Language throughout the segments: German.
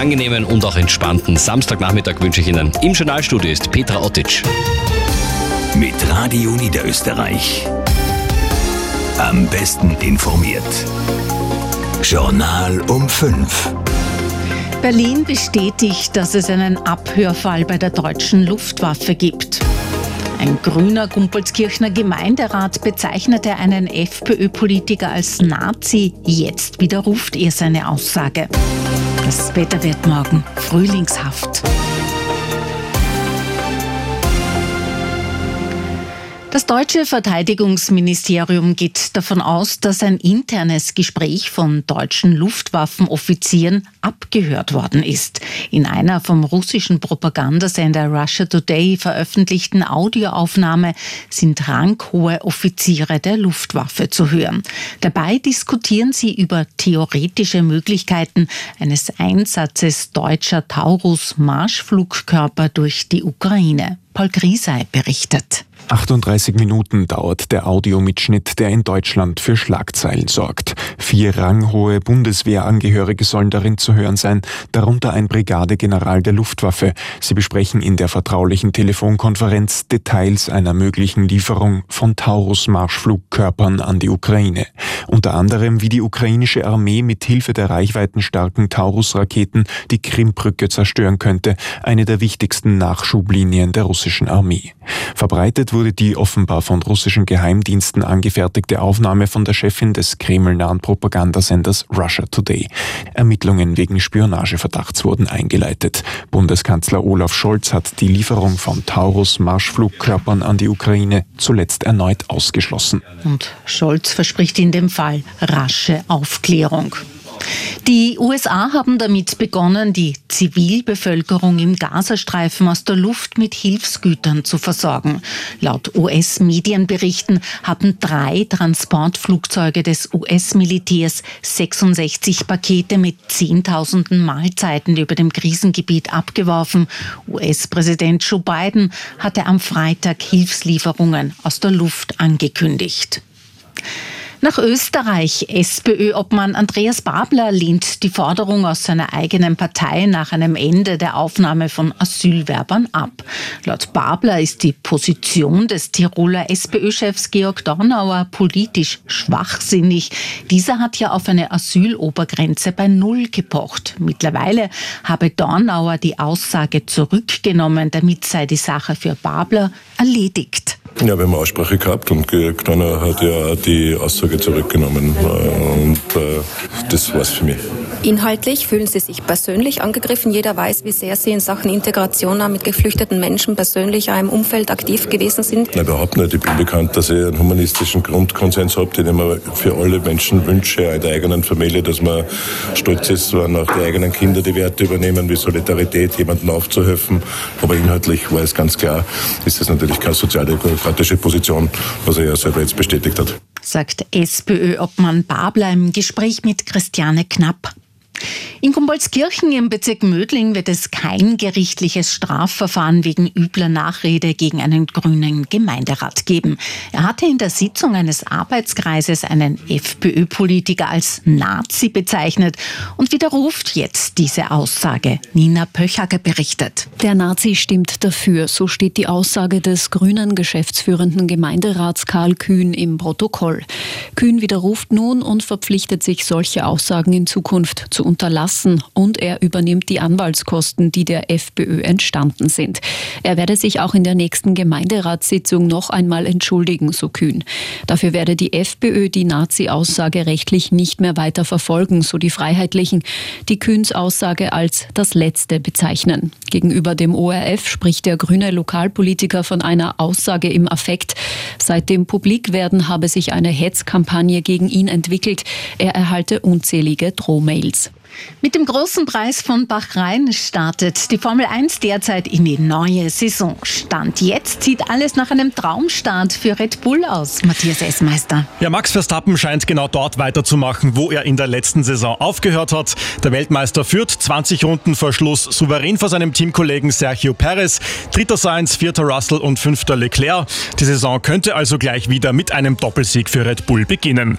angenehmen und auch entspannten Samstagnachmittag wünsche ich Ihnen. Im Journalstudio ist Petra Ottic. Mit Radio Niederösterreich. Am besten informiert. Journal um 5. Berlin bestätigt, dass es einen Abhörfall bei der deutschen Luftwaffe gibt. Ein grüner Gumpolskirchner Gemeinderat bezeichnete einen FPÖ-Politiker als Nazi. Jetzt widerruft er seine Aussage. Das Wetter wird morgen frühlingshaft. Das deutsche Verteidigungsministerium geht davon aus, dass ein internes Gespräch von deutschen Luftwaffenoffizieren abgehört worden ist. In einer vom russischen Propagandasender Russia Today veröffentlichten Audioaufnahme sind ranghohe Offiziere der Luftwaffe zu hören. Dabei diskutieren sie über theoretische Möglichkeiten eines Einsatzes deutscher Taurus-Marschflugkörper durch die Ukraine. Paul Griesei berichtet. 38 Minuten dauert der Audiomitschnitt, der in Deutschland für Schlagzeilen sorgt. Vier ranghohe Bundeswehrangehörige sollen darin zu hören sein, darunter ein Brigadegeneral der Luftwaffe. Sie besprechen in der vertraulichen Telefonkonferenz Details einer möglichen Lieferung von Taurus-Marschflugkörpern an die Ukraine. Unter anderem, wie die ukrainische Armee mit Hilfe der reichweitenstarken Taurus-Raketen die Krimbrücke zerstören könnte, eine der wichtigsten Nachschublinien der russischen Armee. Verbreitet wurde die offenbar von russischen Geheimdiensten angefertigte Aufnahme von der Chefin des kremlnahen Propagandasenders Russia Today. Ermittlungen wegen Spionageverdachts wurden eingeleitet. Bundeskanzler Olaf Scholz hat die Lieferung von Taurus-Marschflugkörpern an die Ukraine zuletzt erneut ausgeschlossen. Und Scholz verspricht in dem Fall rasche Aufklärung. Die USA haben damit begonnen, die Zivilbevölkerung im Gazastreifen aus der Luft mit Hilfsgütern zu versorgen. Laut US-Medienberichten hatten drei Transportflugzeuge des US-Militärs 66 Pakete mit Zehntausenden Mahlzeiten über dem Krisengebiet abgeworfen. US-Präsident Joe Biden hatte am Freitag Hilfslieferungen aus der Luft angekündigt. Nach Österreich. SPÖ-Obmann Andreas Babler lehnt die Forderung aus seiner eigenen Partei nach einem Ende der Aufnahme von Asylwerbern ab. Laut Babler ist die Position des Tiroler SPÖ-Chefs Georg Dornauer politisch schwachsinnig. Dieser hat ja auf eine Asylobergrenze bei Null gepocht. Mittlerweile habe Dornauer die Aussage zurückgenommen. Damit sei die Sache für Babler erledigt. Ja, wir haben Aussprache gehabt und Knonner hat ja die Aussage zurückgenommen äh, und äh, das war's für mich. Inhaltlich fühlen Sie sich persönlich angegriffen. Jeder weiß, wie sehr Sie in Sachen Integration auch mit geflüchteten Menschen persönlich auch im Umfeld aktiv gewesen sind. Nein, überhaupt nicht. Ich bin bekannt, dass ich einen humanistischen Grundkonsens habe, den ich mir für alle Menschen wünsche, in der eigenen Familie, dass man stolz ist, wenn auch die eigenen Kinder die Werte übernehmen, wie Solidarität, jemandem aufzuhelfen. Aber inhaltlich war es ganz klar, ist das natürlich keine sozialdemokratische Position, was er ja selber jetzt bestätigt hat. Sagt SPÖ-Obmann Babler im Gespräch mit Christiane Knapp. In Gumboldskirchen im Bezirk Mödling wird es kein gerichtliches Strafverfahren wegen übler Nachrede gegen einen grünen Gemeinderat geben. Er hatte in der Sitzung eines Arbeitskreises einen FPÖ-Politiker als Nazi bezeichnet und widerruft jetzt diese Aussage. Nina Pöchager berichtet. Der Nazi stimmt dafür, so steht die Aussage des grünen geschäftsführenden Gemeinderats Karl Kühn im Protokoll. Kühn widerruft nun und verpflichtet sich, solche Aussagen in Zukunft zu unterlassen und er übernimmt die Anwaltskosten, die der FPÖ entstanden sind. Er werde sich auch in der nächsten Gemeinderatssitzung noch einmal entschuldigen, so Kühn. Dafür werde die FPÖ die Nazi-Aussage rechtlich nicht mehr weiter verfolgen, so die Freiheitlichen, die Kühns Aussage als das Letzte bezeichnen. Gegenüber dem ORF spricht der grüne Lokalpolitiker von einer Aussage im Affekt. Seit dem Publikwerden habe sich eine Hetzkampagne gegen ihn entwickelt. Er erhalte unzählige Drohmails. Mit dem großen Preis von Bachrhein startet die Formel 1 derzeit in die neue Saison. Stand jetzt sieht alles nach einem Traumstart für Red Bull aus, Matthias Essmeister. Ja, Max Verstappen scheint genau dort weiterzumachen, wo er in der letzten Saison aufgehört hat. Der Weltmeister führt 20 Runden vor Schluss souverän vor seinem Teamkollegen Sergio Perez. Dritter Sainz, vierter Russell und fünfter Leclerc. Die Saison könnte also gleich wieder mit einem Doppelsieg für Red Bull beginnen.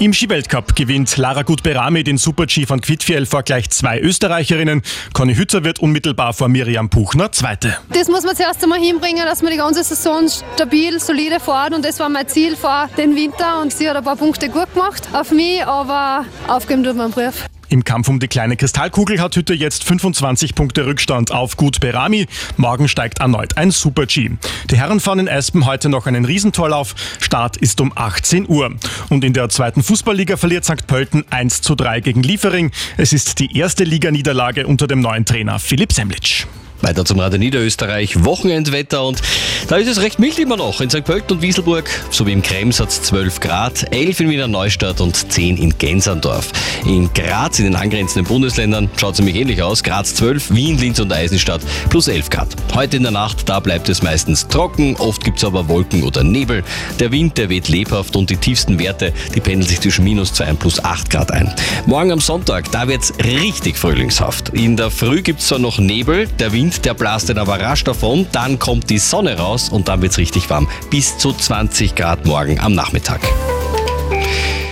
Im Skiweltcup gewinnt Lara Gutberami den Super-G von Quid Nicht-Vielfer gleich zwei Österreicherinnen. Conny Hützer wird unmittelbar vor Miriam Puchner Zweite. Das muss man zuerst einmal hinbringen, dass man die ganze Saison stabil, solide fährt und das war mein Ziel vor den Winter und sie hat ein paar Punkte gut gemacht auf mich, aber aufgeben tut man einen Brief. Im Kampf um die kleine Kristallkugel hat Hütte jetzt 25 Punkte Rückstand auf Gut Berami. Morgen steigt erneut ein Super-G. Die Herren fahren in Espen heute noch einen Riesentorlauf. Start ist um 18 Uhr. Und in der zweiten Fußballliga verliert St. Pölten 1 zu 3 gegen Liefering. Es ist die erste Liganiederlage unter dem neuen Trainer Philipp Semlitsch. Weiter zum Radio Niederösterreich, Wochenendwetter und da ist es recht mild immer noch. In St. Pölten und Wieselburg sowie im Krems hat es 12 Grad, 11 in Wiener Neustadt und 10 in Gensandorf. In Graz, in den angrenzenden Bundesländern, schaut es nämlich ähnlich aus. Graz 12, Wien, Linz und Eisenstadt plus 11 Grad. Heute in der Nacht, da bleibt es meistens trocken, oft gibt es aber Wolken oder Nebel. Der Wind, der weht lebhaft und die tiefsten Werte, die pendeln sich zwischen minus 2 und plus 8 Grad ein. Morgen am Sonntag, da wird es richtig frühlingshaft. In der Früh gibt es zwar noch Nebel, der Wind Wind, der blast dann aber rasch davon, dann kommt die Sonne raus und dann wird es richtig warm. Bis zu 20 Grad morgen am Nachmittag.